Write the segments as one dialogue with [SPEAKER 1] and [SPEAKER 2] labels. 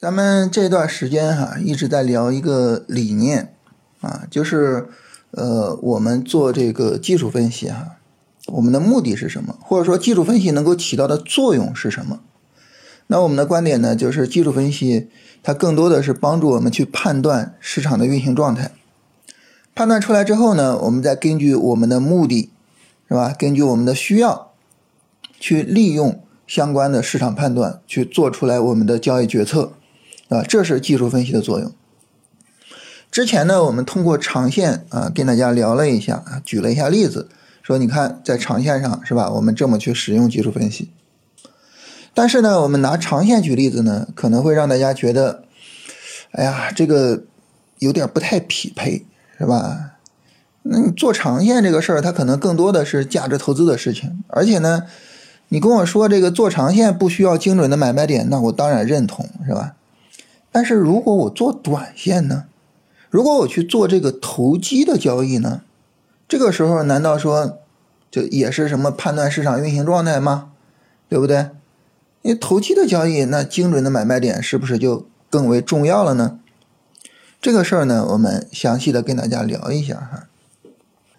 [SPEAKER 1] 咱们这段时间哈、一直在聊一个理念啊，就是呃，我们做这个技术分析哈、我们的目的是什么？或者说技术分析能够起到的作用是什么？那我们的观点呢，就是技术分析它更多的是帮助我们去判断市场的运行状态，判断出来之后呢，我们再根据我们的目的，是吧？根据我们的需要，去利用相关的市场判断去做出来我们的交易决策。啊，这是技术分析的作用。之前呢，我们通过长线啊，跟大家聊了一下啊，举了一下例子，说你看在长线上是吧，我们这么去使用技术分析。但是呢，我们拿长线举例子呢，可能会让大家觉得，哎呀，这个有点不太匹配，是吧？那你做长线这个事儿，它可能更多的是价值投资的事情，而且呢，你跟我说这个做长线不需要精准的买卖点，那我当然认同，是吧？但是如果我做短线呢？如果我去做这个投机的交易呢？这个时候难道说就也是什么判断市场运行状态吗？对不对？因为投机的交易，那精准的买卖点是不是就更为重要了呢？这个事儿呢，我们详细的跟大家聊一下哈。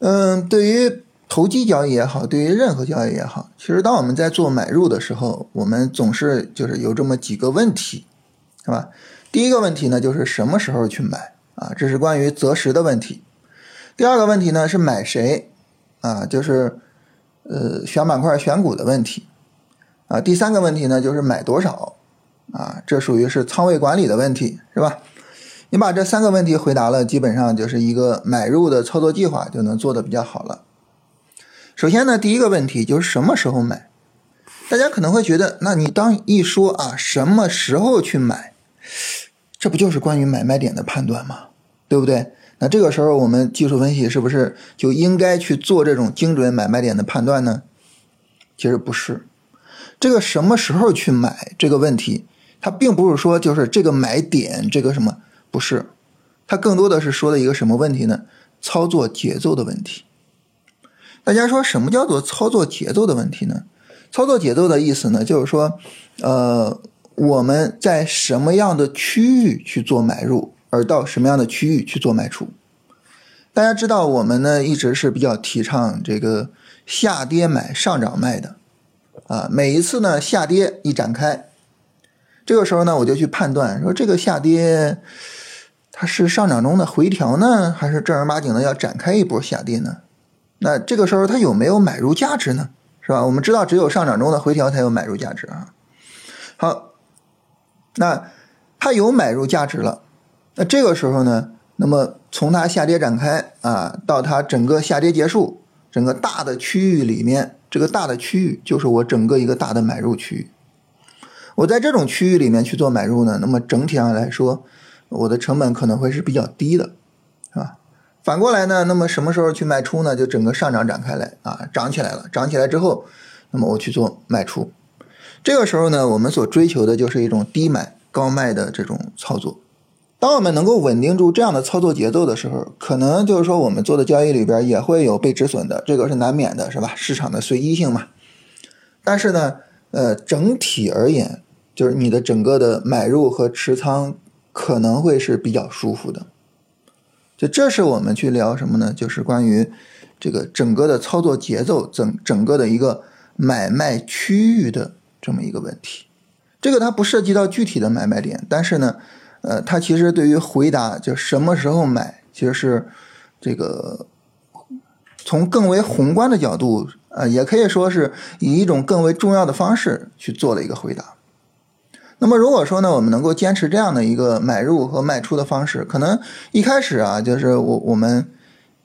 [SPEAKER 1] 嗯，对于投机交易也好，对于任何交易也好，其实当我们在做买入的时候，我们总是就是有这么几个问题。是吧？第一个问题呢，就是什么时候去买啊？这是关于择时的问题。第二个问题呢，是买谁啊？就是呃选板块、选股的问题啊。第三个问题呢，就是买多少啊？这属于是仓位管理的问题，是吧？你把这三个问题回答了，基本上就是一个买入的操作计划就能做得比较好了。首先呢，第一个问题就是什么时候买？大家可能会觉得，那你当一说啊，什么时候去买？这不就是关于买卖点的判断吗？对不对？那这个时候我们技术分析是不是就应该去做这种精准买卖点的判断呢？其实不是，这个什么时候去买这个问题，它并不是说就是这个买点这个什么，不是，它更多的是说的一个什么问题呢？操作节奏的问题。大家说什么叫做操作节奏的问题呢？操作节奏的意思呢，就是说，呃。我们在什么样的区域去做买入，而到什么样的区域去做卖出？大家知道，我们呢一直是比较提倡这个下跌买，上涨卖的啊。每一次呢下跌一展开，这个时候呢我就去判断说这个下跌它是上涨中的回调呢，还是正儿八经的要展开一波下跌呢？那这个时候它有没有买入价值呢？是吧？我们知道只有上涨中的回调才有买入价值啊。好。那它有买入价值了，那这个时候呢，那么从它下跌展开啊，到它整个下跌结束，整个大的区域里面，这个大的区域就是我整个一个大的买入区域。我在这种区域里面去做买入呢，那么整体上来说，我的成本可能会是比较低的，是吧？反过来呢，那么什么时候去卖出呢？就整个上涨展开来啊，涨起来了，涨起来之后，那么我去做卖出。这个时候呢，我们所追求的就是一种低买高卖的这种操作。当我们能够稳定住这样的操作节奏的时候，可能就是说我们做的交易里边也会有被止损的，这个是难免的，是吧？市场的随机性嘛。但是呢，呃，整体而言，就是你的整个的买入和持仓可能会是比较舒服的。就这是我们去聊什么呢？就是关于这个整个的操作节奏，整整个的一个买卖区域的。这么一个问题，这个它不涉及到具体的买卖点，但是呢，呃，它其实对于回答就什么时候买，其实是这个从更为宏观的角度，呃，也可以说是以一种更为重要的方式去做了一个回答。那么如果说呢，我们能够坚持这样的一个买入和卖出的方式，可能一开始啊，就是我我们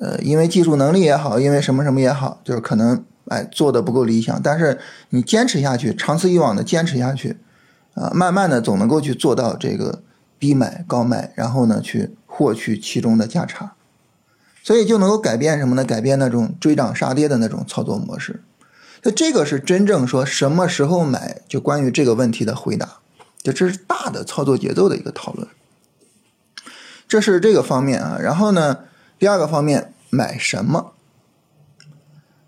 [SPEAKER 1] 呃，因为技术能力也好，因为什么什么也好，就是可能。哎，做的不够理想，但是你坚持下去，长此以往的坚持下去，啊，慢慢的总能够去做到这个低买高卖，然后呢去获取其中的价差，所以就能够改变什么呢？改变那种追涨杀跌的那种操作模式。那这个是真正说什么时候买，就关于这个问题的回答，就这是大的操作节奏的一个讨论。这是这个方面啊，然后呢，第二个方面买什么？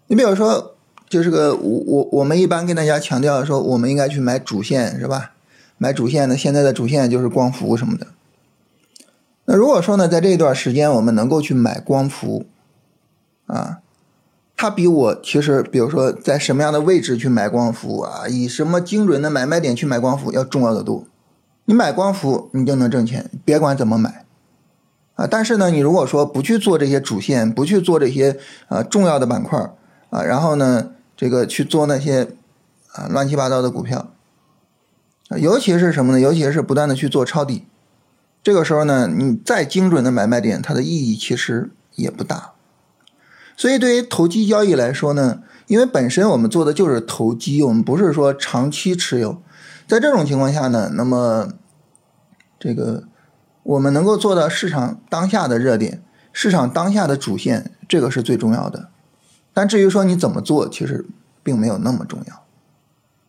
[SPEAKER 1] 你比如说，就是个我我我们一般跟大家强调说，我们应该去买主线是吧？买主线呢，现在的主线就是光伏什么的。那如果说呢，在这段时间我们能够去买光伏，啊，它比我其实，比如说在什么样的位置去买光伏啊，以什么精准的买卖点去买光伏要重要的多。你买光伏你就能挣钱，别管怎么买，啊，但是呢，你如果说不去做这些主线，不去做这些啊重要的板块啊，然后呢，这个去做那些啊乱七八糟的股票，尤其是什么呢？尤其是不断的去做抄底。这个时候呢，你再精准的买卖点，它的意义其实也不大。所以，对于投机交易来说呢，因为本身我们做的就是投机，我们不是说长期持有。在这种情况下呢，那么这个我们能够做到市场当下的热点、市场当下的主线，这个是最重要的。但至于说你怎么做，其实并没有那么重要。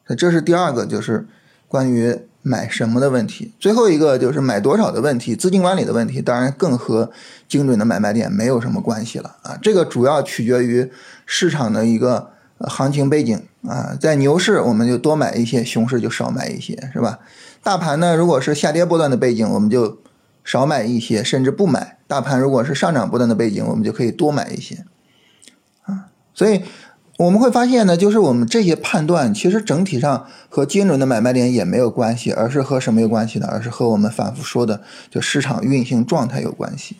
[SPEAKER 1] 那这是第二个，就是关于。买什么的问题，最后一个就是买多少的问题，资金管理的问题，当然更和精准的买卖点没有什么关系了啊。这个主要取决于市场的一个行情背景啊，在牛市我们就多买一些，熊市就少买一些，是吧？大盘呢，如果是下跌波段的背景，我们就少买一些，甚至不买；大盘如果是上涨波段的背景，我们就可以多买一些。所以。我们会发现呢，就是我们这些判断其实整体上和精准的买卖点也没有关系，而是和什么有关系呢？而是和我们反复说的就市场运行状态有关系。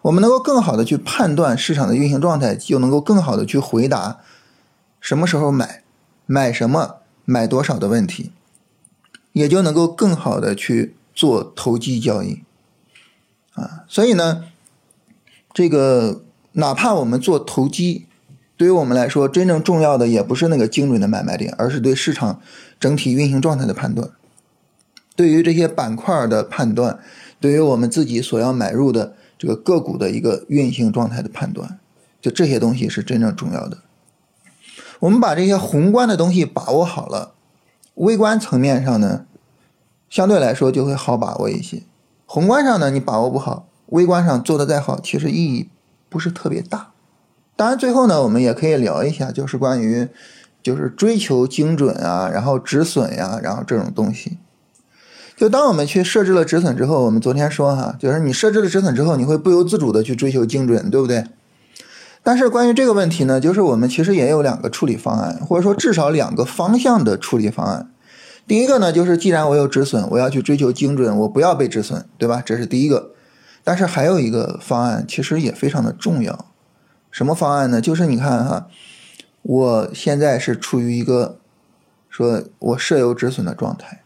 [SPEAKER 1] 我们能够更好的去判断市场的运行状态，就能够更好的去回答什么时候买、买什么、买多少的问题，也就能够更好的去做投机交易啊。所以呢，这个哪怕我们做投机。对于我们来说，真正重要的也不是那个精准的买卖点，而是对市场整体运行状态的判断，对于这些板块的判断，对于我们自己所要买入的这个个股的一个运行状态的判断，就这些东西是真正重要的。我们把这些宏观的东西把握好了，微观层面上呢，相对来说就会好把握一些。宏观上呢，你把握不好，微观上做的再好，其实意义不是特别大。当然，最后呢，我们也可以聊一下，就是关于，就是追求精准啊，然后止损呀，然后这种东西。就当我们去设置了止损之后，我们昨天说哈，就是你设置了止损之后，你会不由自主的去追求精准，对不对？但是关于这个问题呢，就是我们其实也有两个处理方案，或者说至少两个方向的处理方案。第一个呢，就是既然我有止损，我要去追求精准，我不要被止损，对吧？这是第一个。但是还有一个方案，其实也非常的重要。什么方案呢？就是你看哈，我现在是处于一个说我设有止损的状态。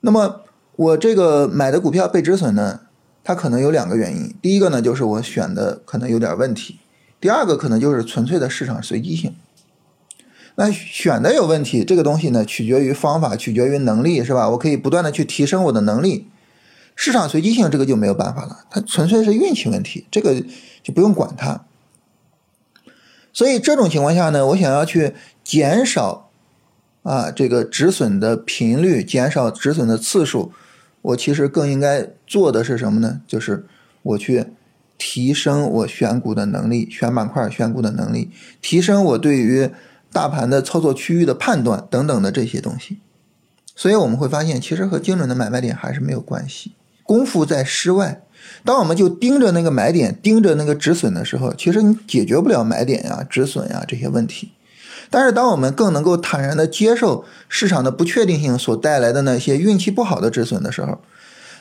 [SPEAKER 1] 那么我这个买的股票被止损呢，它可能有两个原因。第一个呢，就是我选的可能有点问题；第二个可能就是纯粹的市场随机性。那选的有问题，这个东西呢，取决于方法，取决于能力，是吧？我可以不断的去提升我的能力。市场随机性这个就没有办法了，它纯粹是运气问题，这个就不用管它。所以这种情况下呢，我想要去减少啊这个止损的频率，减少止损的次数，我其实更应该做的是什么呢？就是我去提升我选股的能力，选板块选股的能力，提升我对于大盘的操作区域的判断等等的这些东西。所以我们会发现，其实和精准的买卖点还是没有关系，功夫在室外。当我们就盯着那个买点，盯着那个止损的时候，其实你解决不了买点呀、止损呀这些问题。但是，当我们更能够坦然的接受市场的不确定性所带来的那些运气不好的止损的时候，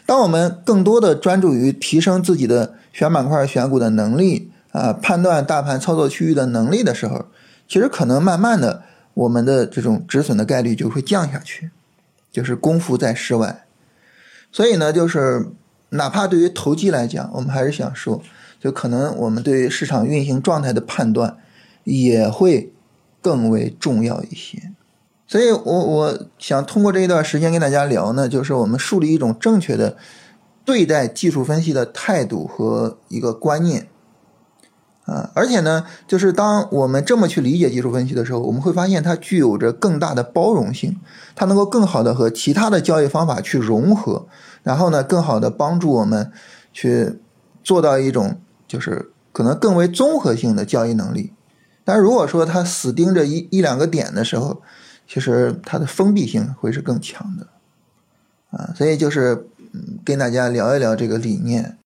[SPEAKER 1] 当我们更多的专注于提升自己的选板块、选股的能力啊，判断大盘操作区域的能力的时候，其实可能慢慢的，我们的这种止损的概率就会降下去，就是功夫在室外。所以呢，就是。哪怕对于投机来讲，我们还是想说，就可能我们对于市场运行状态的判断也会更为重要一些。所以，我我想通过这一段时间跟大家聊呢，就是我们树立一种正确的对待技术分析的态度和一个观念。啊，而且呢，就是当我们这么去理解技术分析的时候，我们会发现它具有着更大的包容性，它能够更好的和其他的交易方法去融合。然后呢，更好的帮助我们去做到一种就是可能更为综合性的交易能力。但如果说它死盯着一一两个点的时候，其实它的封闭性会是更强的啊，所以就是跟大家聊一聊这个理念。